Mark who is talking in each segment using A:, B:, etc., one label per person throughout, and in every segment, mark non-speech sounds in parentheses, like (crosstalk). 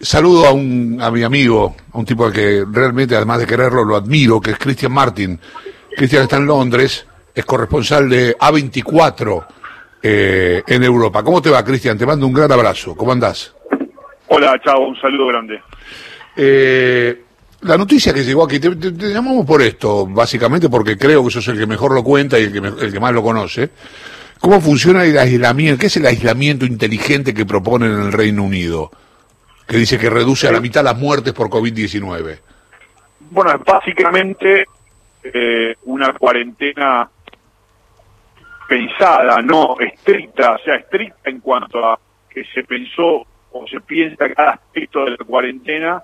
A: saludo a, un, a mi amigo, a un tipo que realmente, además de quererlo, lo admiro, que es Cristian Martin. Cristian está en Londres, es corresponsal de A24 eh, en Europa. ¿Cómo te va, Cristian? Te mando un gran abrazo. ¿Cómo andás?
B: Hola, chao, un saludo grande.
A: Eh, la noticia que llegó aquí, te, llamamos por esto, básicamente porque creo que sos el que mejor lo cuenta y el que, el que más lo conoce. ¿Cómo funciona el aislamiento? ¿Qué es el aislamiento inteligente que proponen en el Reino Unido? Que dice que reduce a la mitad las muertes por COVID-19.
B: Bueno, es básicamente eh, una cuarentena pensada, no estricta, o sea, estricta en cuanto a que se pensó o se piensa cada aspecto de la cuarentena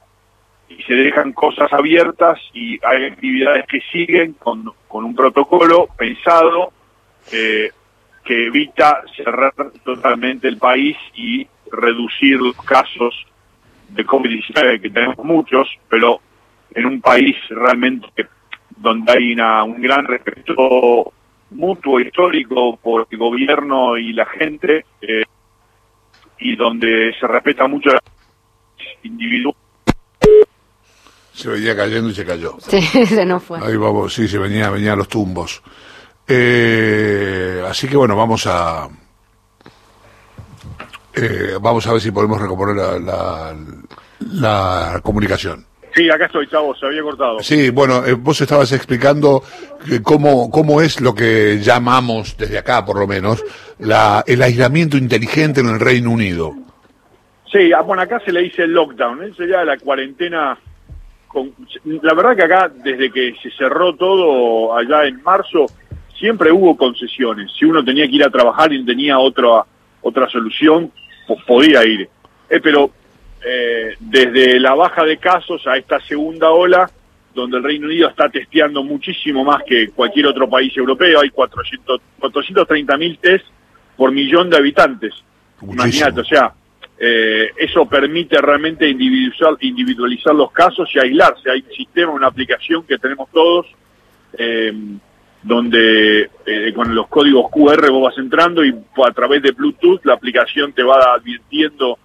B: y se dejan cosas abiertas y hay actividades que siguen con, con un protocolo pensado eh, que evita cerrar totalmente el país y reducir los casos de COVID-19, que tenemos muchos, pero en un país realmente donde hay una, un gran respeto mutuo histórico por el gobierno y la gente, eh, y donde se respeta mucho la individuo.
A: Se venía cayendo y se cayó.
C: Sí, (laughs) se nos fue.
A: Ahí vamos, sí, se venía, venía los tumbos. Eh, así que bueno, vamos a eh, vamos a ver si podemos recomponer la, la, comunicación.
B: Sí, acá estoy, chavo, se había cortado.
A: Sí, bueno, eh, vos estabas explicando cómo, cómo es lo que llamamos, desde acá por lo menos, la, el aislamiento inteligente en el Reino Unido.
B: Sí, ah, bueno, acá se le dice lockdown, ¿eh? sería la cuarentena. Con, la verdad que acá, desde que se cerró todo allá en marzo, siempre hubo concesiones. Si uno tenía que ir a trabajar y tenía otra, otra solución, podía ir. Eh, pero eh, desde la baja de casos a esta segunda ola, donde el Reino Unido está testeando muchísimo más que cualquier otro país europeo, hay 400, 430 mil test por millón de habitantes. Imagínate, o sea, eh, eso permite realmente individualizar, individualizar los casos y aislarse. Hay un sistema, una aplicación que tenemos todos, eh, donde eh, con los códigos QR vos vas entrando y a través de Bluetooth la aplicación te va advirtiendo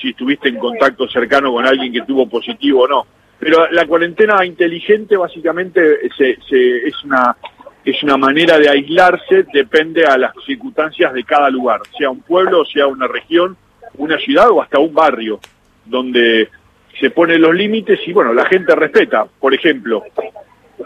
B: si estuviste en contacto cercano con alguien que tuvo positivo o no. Pero la cuarentena inteligente básicamente se, se, es una es una manera de aislarse, depende a las circunstancias de cada lugar, sea un pueblo, sea una región, una ciudad o hasta un barrio, donde se ponen los límites y bueno, la gente respeta. Por ejemplo,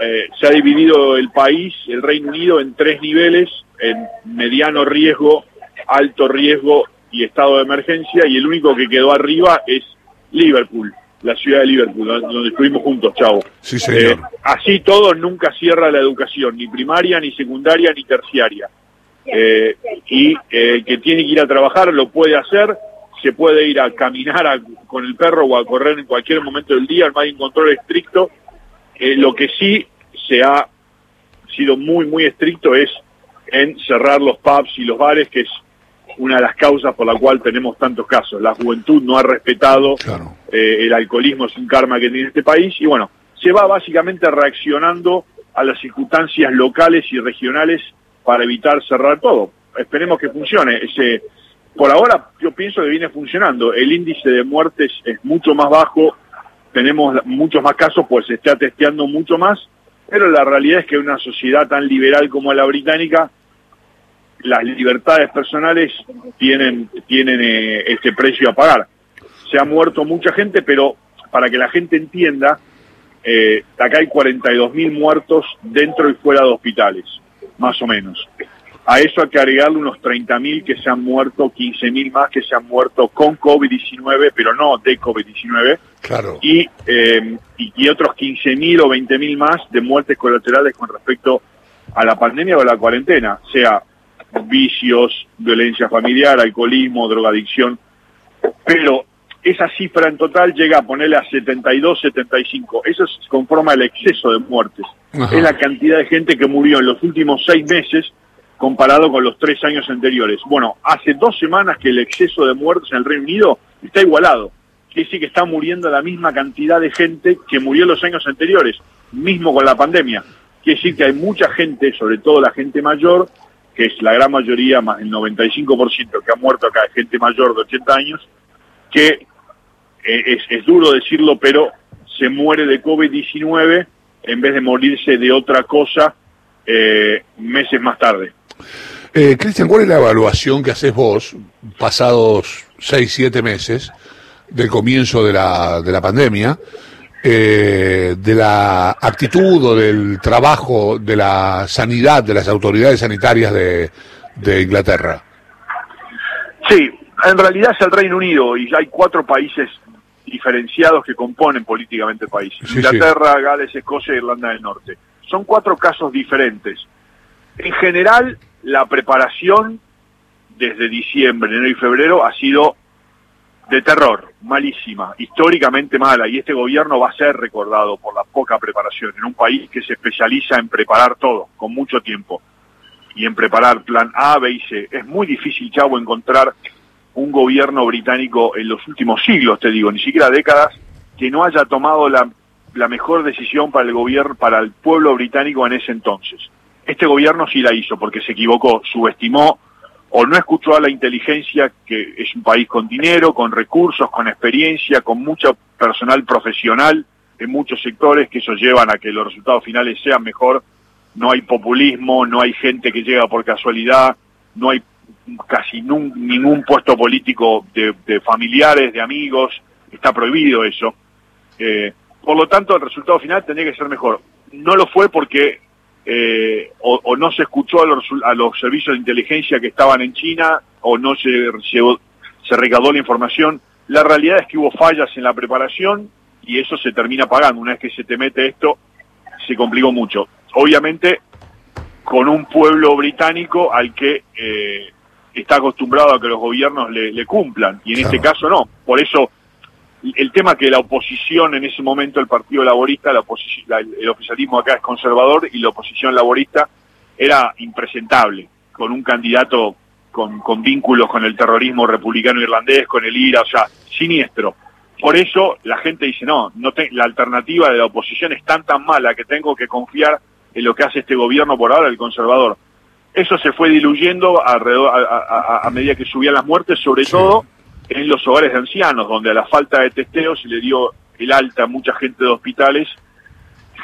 B: eh, se ha dividido el país, el Reino Unido, en tres niveles, en mediano riesgo, alto riesgo y estado de emergencia, y el único que quedó arriba es Liverpool, la ciudad de Liverpool, donde estuvimos juntos, chavo.
A: Sí, señor.
B: Eh, así todo nunca cierra la educación, ni primaria, ni secundaria, ni terciaria. Eh, y el que tiene que ir a trabajar lo puede hacer, se puede ir a caminar con el perro o a correr en cualquier momento del día, no hay un control estricto, eh, lo que sí se ha sido muy, muy estricto es en cerrar los pubs y los bares, que es una de las causas por la cual tenemos tantos casos. La juventud no ha respetado eh, el alcoholismo, es un karma que tiene este país, y bueno, se va básicamente reaccionando a las circunstancias locales y regionales para evitar cerrar todo. Esperemos que funcione. Ese, por ahora yo pienso que viene funcionando. El índice de muertes es mucho más bajo tenemos muchos más casos, pues se está testeando mucho más, pero la realidad es que una sociedad tan liberal como la británica, las libertades personales tienen, tienen eh, este precio a pagar. Se ha muerto mucha gente, pero para que la gente entienda, eh, acá hay 42.000 muertos dentro y fuera de hospitales, más o menos. A eso hay que agregarle unos 30.000 que se han muerto, 15.000 más que se han muerto con COVID-19, pero no de COVID-19.
A: Claro.
B: Y, eh, y, otros 15.000 o 20.000 más de muertes colaterales con respecto a la pandemia o a la cuarentena, sea vicios, violencia familiar, alcoholismo, drogadicción. Pero esa cifra en total llega a ponerle a 72, 75. Eso conforma el exceso de muertes. Es la cantidad de gente que murió en los últimos seis meses comparado con los tres años anteriores. Bueno, hace dos semanas que el exceso de muertos en el Reino Unido está igualado. Quiere decir que está muriendo la misma cantidad de gente que murió los años anteriores, mismo con la pandemia. Quiere decir que hay mucha gente, sobre todo la gente mayor, que es la gran mayoría, más del 95% que ha muerto acá, gente mayor de 80 años, que es, es duro decirlo, pero se muere de COVID-19 en vez de morirse de otra cosa eh, meses más tarde.
A: Eh, Cristian, ¿cuál es la evaluación que haces vos, pasados seis, siete meses del comienzo de la, de la pandemia, eh, de la actitud o del trabajo de la sanidad, de las autoridades sanitarias de, de Inglaterra?
B: Sí, en realidad es el Reino Unido y hay cuatro países diferenciados que componen políticamente el país.
A: Sí,
B: Inglaterra, Gales, Escocia e Irlanda del Norte. Son cuatro casos diferentes. En general, la preparación desde diciembre, enero y febrero ha sido de terror, malísima, históricamente mala, y este gobierno va a ser recordado por la poca preparación en un país que se especializa en preparar todo, con mucho tiempo, y en preparar plan A, B y C. Es muy difícil, Chavo, encontrar un gobierno británico en los últimos siglos, te digo, ni siquiera décadas, que no haya tomado la, la mejor decisión para el gobierno, para el pueblo británico en ese entonces. Este gobierno sí la hizo porque se equivocó, subestimó o no escuchó a la inteligencia, que es un país con dinero, con recursos, con experiencia, con mucho personal profesional en muchos sectores, que eso llevan a que los resultados finales sean mejor. No hay populismo, no hay gente que llega por casualidad, no hay casi ningún puesto político de, de, familiares, de amigos, está prohibido eso. Eh, por lo tanto, el resultado final tendría que ser mejor. No lo fue porque eh, o, o, no se escuchó a los, a los, servicios de inteligencia que estaban en China, o no se, se, se recaudó la información. La realidad es que hubo fallas en la preparación y eso se termina pagando. Una vez que se te mete esto, se complicó mucho. Obviamente, con un pueblo británico al que eh, está acostumbrado a que los gobiernos le, le cumplan, y en claro. este caso no. Por eso el tema que la oposición en ese momento, el Partido Laborista, la la, el oficialismo acá es conservador y la oposición laborista era impresentable, con un candidato con, con vínculos con el terrorismo republicano irlandés, con el IRA, o sea, siniestro. Por eso la gente dice, no, no te, la alternativa de la oposición es tan tan mala que tengo que confiar en lo que hace este gobierno por ahora, el conservador. Eso se fue diluyendo alrededor, a, a, a medida que subían las muertes, sobre todo en los hogares de ancianos, donde a la falta de testeo se le dio el alta a mucha gente de hospitales,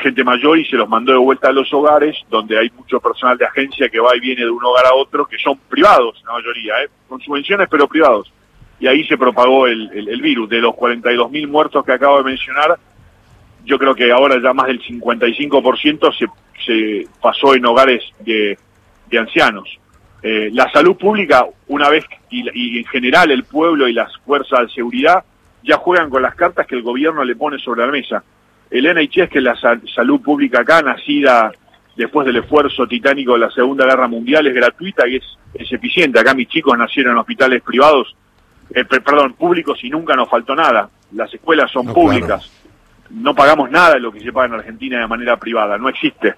B: gente mayor, y se los mandó de vuelta a los hogares, donde hay mucho personal de agencia que va y viene de un hogar a otro, que son privados, la mayoría, ¿eh? con subvenciones, pero privados. Y ahí se propagó el, virus. De los 42.000 muertos que acabo de mencionar, yo creo que ahora ya más del 55% se, se pasó en hogares de, de ancianos. Eh, la salud pública, una vez, y, y, en general el pueblo y las fuerzas de seguridad, ya juegan con las cartas que el gobierno le pone sobre la mesa. El NHS, que es la sal salud pública acá, nacida después del esfuerzo titánico de la Segunda Guerra Mundial, es gratuita y es, es eficiente. Acá mis chicos nacieron en hospitales privados, eh, perdón, públicos y nunca nos faltó nada. Las escuelas son no, públicas. Claro. No pagamos nada de lo que se paga en Argentina de manera privada, no existe.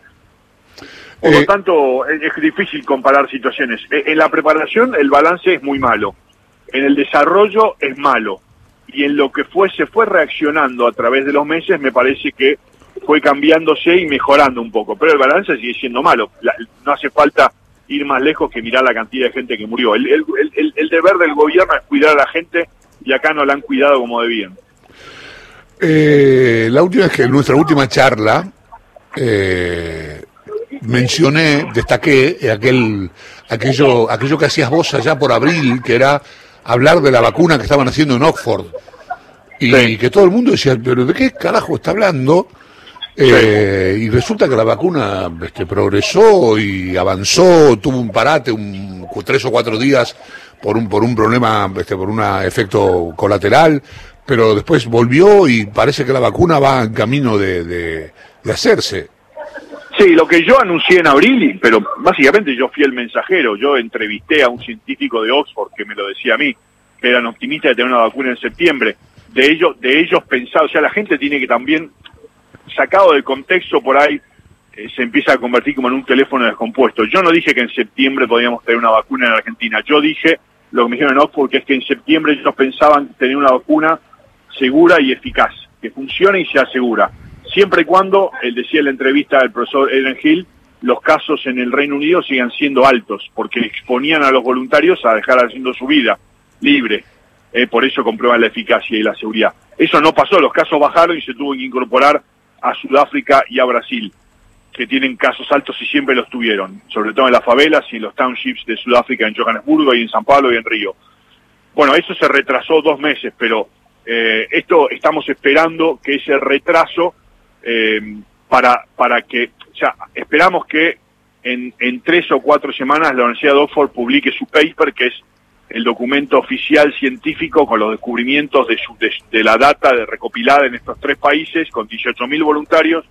B: Por lo tanto, es, es, difícil comparar situaciones. En la preparación el balance es muy malo. En el desarrollo es malo. Y en lo que fue, se fue reaccionando a través de los meses, me parece que fue cambiándose y mejorando un poco. Pero el balance sigue siendo malo. La, no hace falta ir más lejos que mirar la cantidad de gente que murió. El, el, el, el, deber del gobierno es cuidar a la gente y acá no la han cuidado como debían.
A: Eh, la última es que en nuestra última charla, eh, mencioné, destaqué aquel, aquello, aquello que hacías vos allá por abril, que era hablar de la vacuna que estaban haciendo en Oxford. Y sí. que todo el mundo decía, pero ¿de qué carajo está hablando? Eh, sí. Y resulta que la vacuna este, progresó y avanzó, tuvo un parate, un, tres o cuatro días por un, por un problema, este, por un efecto colateral, pero después volvió y parece que la vacuna va en camino de, de, de hacerse.
B: Sí, lo que yo anuncié en abril, pero básicamente yo fui el mensajero, yo entrevisté a un científico de Oxford que me lo decía a mí, que eran optimistas de tener una vacuna en septiembre. De ellos, de ellos pensado, o sea, la gente tiene que también, sacado del contexto por ahí, eh, se empieza a convertir como en un teléfono descompuesto. Yo no dije que en septiembre podíamos tener una vacuna en Argentina, yo dije lo que me dijeron en Oxford, que es que en septiembre ellos pensaban tener una vacuna segura y eficaz, que funcione y sea segura siempre y cuando, él decía en la entrevista del profesor Eden Hill, los casos en el Reino Unido sigan siendo altos, porque exponían a los voluntarios a dejar haciendo su vida libre. Eh, por eso comprueban la eficacia y la seguridad. Eso no pasó, los casos bajaron y se tuvo que incorporar a Sudáfrica y a Brasil, que tienen casos altos y siempre los tuvieron, sobre todo en las favelas y en los townships de Sudáfrica, en Johannesburgo y en San Pablo y en Río. Bueno, eso se retrasó dos meses, pero eh, esto estamos esperando que ese retraso eh, para, para que, o sea, esperamos que en, en tres o cuatro semanas la Universidad de Oxford publique su paper, que es el documento oficial científico con los descubrimientos de, su, de, la data de recopilada en estos tres países, con 18.000 voluntarios,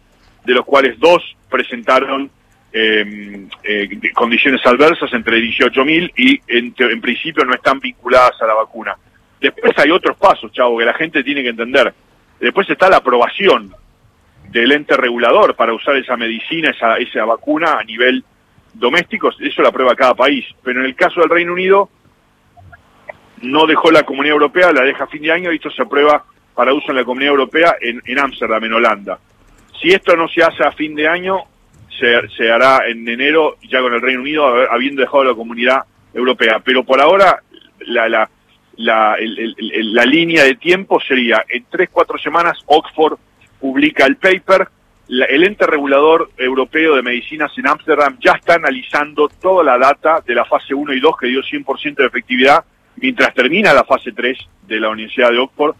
B: de los cuales dos presentaron eh, eh, condiciones adversas entre 18.000 y en, en, principio no están vinculadas a la vacuna. Después hay otros pasos, chavo, que la gente tiene que entender. Después está la aprobación del ente regulador para usar esa medicina, esa, esa vacuna a nivel doméstico, eso la aprueba cada país. Pero en el caso del Reino Unido, no dejó la Comunidad Europea, la deja a fin de año y esto se aprueba para uso en la Comunidad Europea en Ámsterdam, en, Holanda. Si esto no se hace a fin de año, se, se, hará en enero, ya con el Reino Unido, habiendo dejado la Comunidad Europea. Pero por ahora, la, la, la, la línea de tiempo sería, en tres, cuatro semanas, Oxford publica el paper, el ente regulador europeo de medicinas en Ámsterdam ya está analizando toda la data de la fase 1 y 2 que dio 100% de efectividad mientras termina la fase 3 de la Universidad de Oxford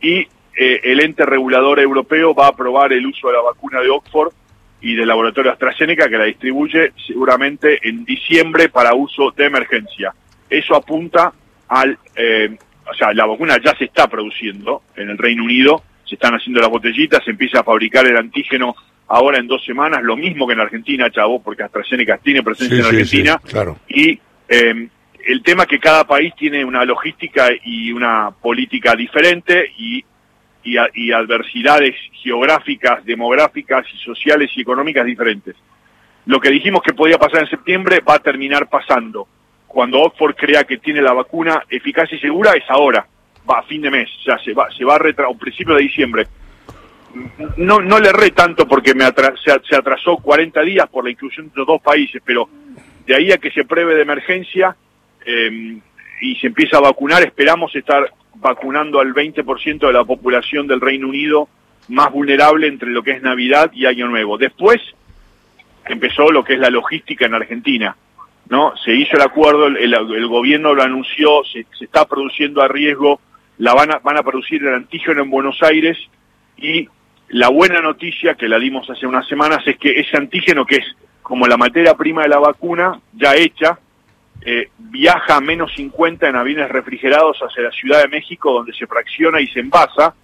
B: y eh, el ente regulador europeo va a aprobar el uso de la vacuna de Oxford y del laboratorio AstraZeneca que la distribuye seguramente en diciembre para uso de emergencia. Eso apunta al, eh, o sea, la vacuna ya se está produciendo en el Reino Unido, se están haciendo las botellitas, se empieza a fabricar el antígeno ahora en dos semanas, lo mismo que en Argentina, chavo, porque AstraZeneca tiene presencia en Argentina,
A: claro.
B: y eh, el tema es que cada país tiene una logística y una política diferente y, y, adversidades geográficas, demográficas y sociales y económicas diferentes. Lo que dijimos que podía pasar en septiembre va a terminar pasando. Cuando Oxford crea que tiene la vacuna eficaz y segura es ahora, a fin de mes, sea, se va, se va a retrasar, principio de diciembre. No, no le erré tanto porque me se, atrasó 40 días por la inclusión de los dos países, pero de ahí a que se pruebe de emergencia, eh, y se empieza a vacunar, esperamos estar vacunando al 20% de la población del Reino Unido más vulnerable entre lo que es Navidad y Año Nuevo. Después empezó lo que es la logística en Argentina, ¿no? Se hizo el acuerdo, el, gobierno lo anunció, se, está produciendo a riesgo, la van a, van a producir el antígeno en Buenos Aires y la buena noticia que la dimos hace unas semanas es que ese antígeno que es como la materia prima de la vacuna ya hecha, eh, viaja a menos 50 en aviones refrigerados hacia la Ciudad de México, donde se fracciona y se envasa,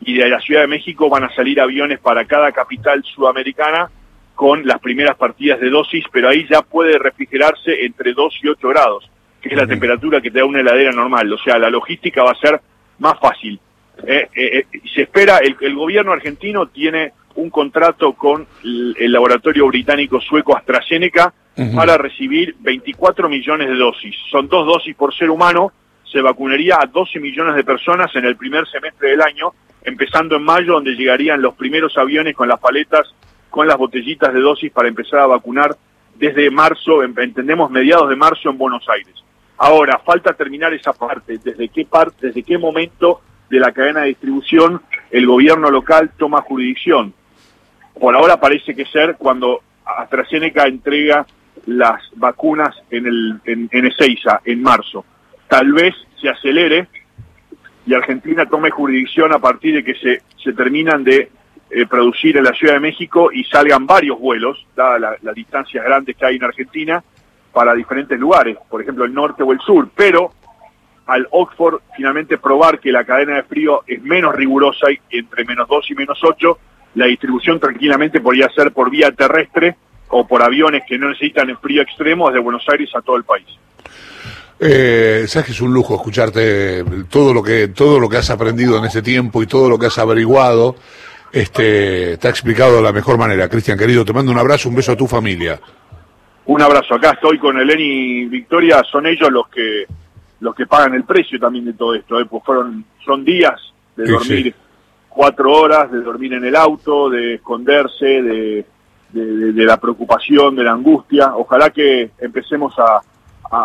B: y de la Ciudad de México van a salir aviones para cada capital sudamericana con las primeras partidas de dosis, pero ahí ya puede refrigerarse entre 2 y 8 grados, que es la temperatura que te da una heladera normal, o sea, la logística va a ser más fácil. Eh, eh, se espera, el, el gobierno argentino tiene un contrato con el laboratorio británico sueco AstraZeneca, para recibir 24 millones de dosis. Son dos dosis por ser humano, se vacunaría a 12 millones de personas en el primer semestre del año, empezando en mayo, donde llegarían los primeros aviones con las paletas, con las botellitas de dosis para empezar a vacunar desde marzo, entendemos mediados de marzo en Buenos Aires. Ahora, falta terminar esa parte, desde qué parte, desde qué momento de la cadena de distribución el gobierno local toma jurisdicción. Por ahora parece que ser cuando AstraZeneca entrega las vacunas en, el, en, en en marzo. Tal vez se acelere y Argentina tome jurisdicción a partir de que se, se terminan de eh, producir en la Ciudad de México y salgan varios vuelos, dadas las distancias grandes que hay en Argentina, para diferentes lugares, por ejemplo el norte o el sur, pero al Oxford finalmente probar que la cadena de frío es menos rigurosa y entre menos 2 y menos 8, la distribución tranquilamente podría ser por vía terrestre o por aviones que no necesitan el frío extremo desde Buenos Aires a todo el país.
A: Eh, sabes que es un lujo escucharte todo lo que todo lo que has aprendido en ese tiempo y todo lo que has averiguado. Este te ha explicado de la mejor manera. Cristian querido te mando un abrazo un beso a tu familia
B: un abrazo acá estoy con Eleni y Victoria son ellos los que los que pagan el precio también de todo esto ¿eh? pues fueron son días de dormir cuatro horas de dormir en el auto de esconderse de de, la preocupación, de la angustia. Ojalá que empecemos a,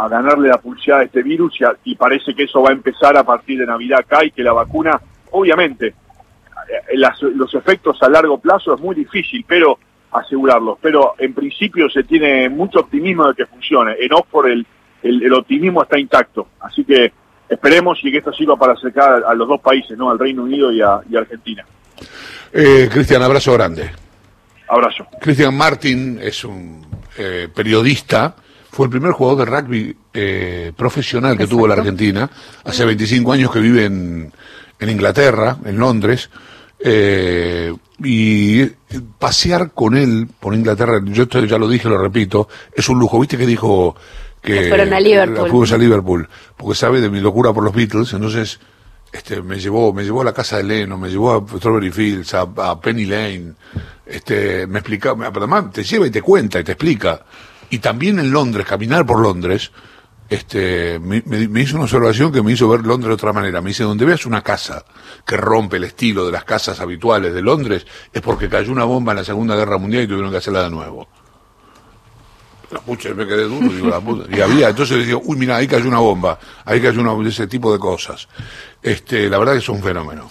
B: ganarle la pulsada a este virus y, y, parece que eso va a empezar a partir de Navidad acá y que la vacuna obviamente, eh, las- los efectos a largo plazo es muy difícil, pero asegurarlos. Pero en principio se tiene mucho optimismo de que funcione. En Oxford el, el, el optimismo está intacto. Así que esperemos y que esto sirva para acercar a los dos países, ¿no? Al Reino Unido y a, y a Argentina.
A: Eh, Cristian, abrazo grande.
B: Abrazo.
A: Cristian Martin es un eh, periodista, fue el primer jugador de rugby eh, profesional que tuvo la Argentina, hace 25 años que vive en, en Inglaterra, en Londres, eh, y pasear con él por Inglaterra, yo esto ya lo dije, lo repito, es un lujo, viste que dijo que
C: Que fueron a Liverpool.
A: fuimos a Liverpool, porque sabe de mi locura por los Beatles, entonces este me llevó me llevó a la casa de Leno, me llevó a Strawberry Fields, a, a Penny Lane, este me explicaba, pero además te lleva y te cuenta y te explica. Y también en Londres, caminar por Londres, este me, me- hizo una observación que me hizo ver Londres de otra manera. Me dice, donde veas una casa que rompe el estilo de las casas habituales de Londres, es porque cayó una bomba en la Segunda Guerra Mundial y tuvieron que hacerla de nuevo. La pucha, me quedé duro, digo, la puta. Y había, entonces digo, uy, mira, ahí cayó una bomba, ahí cayó una, ese tipo de cosas. Este, la verdad que es un fenómeno.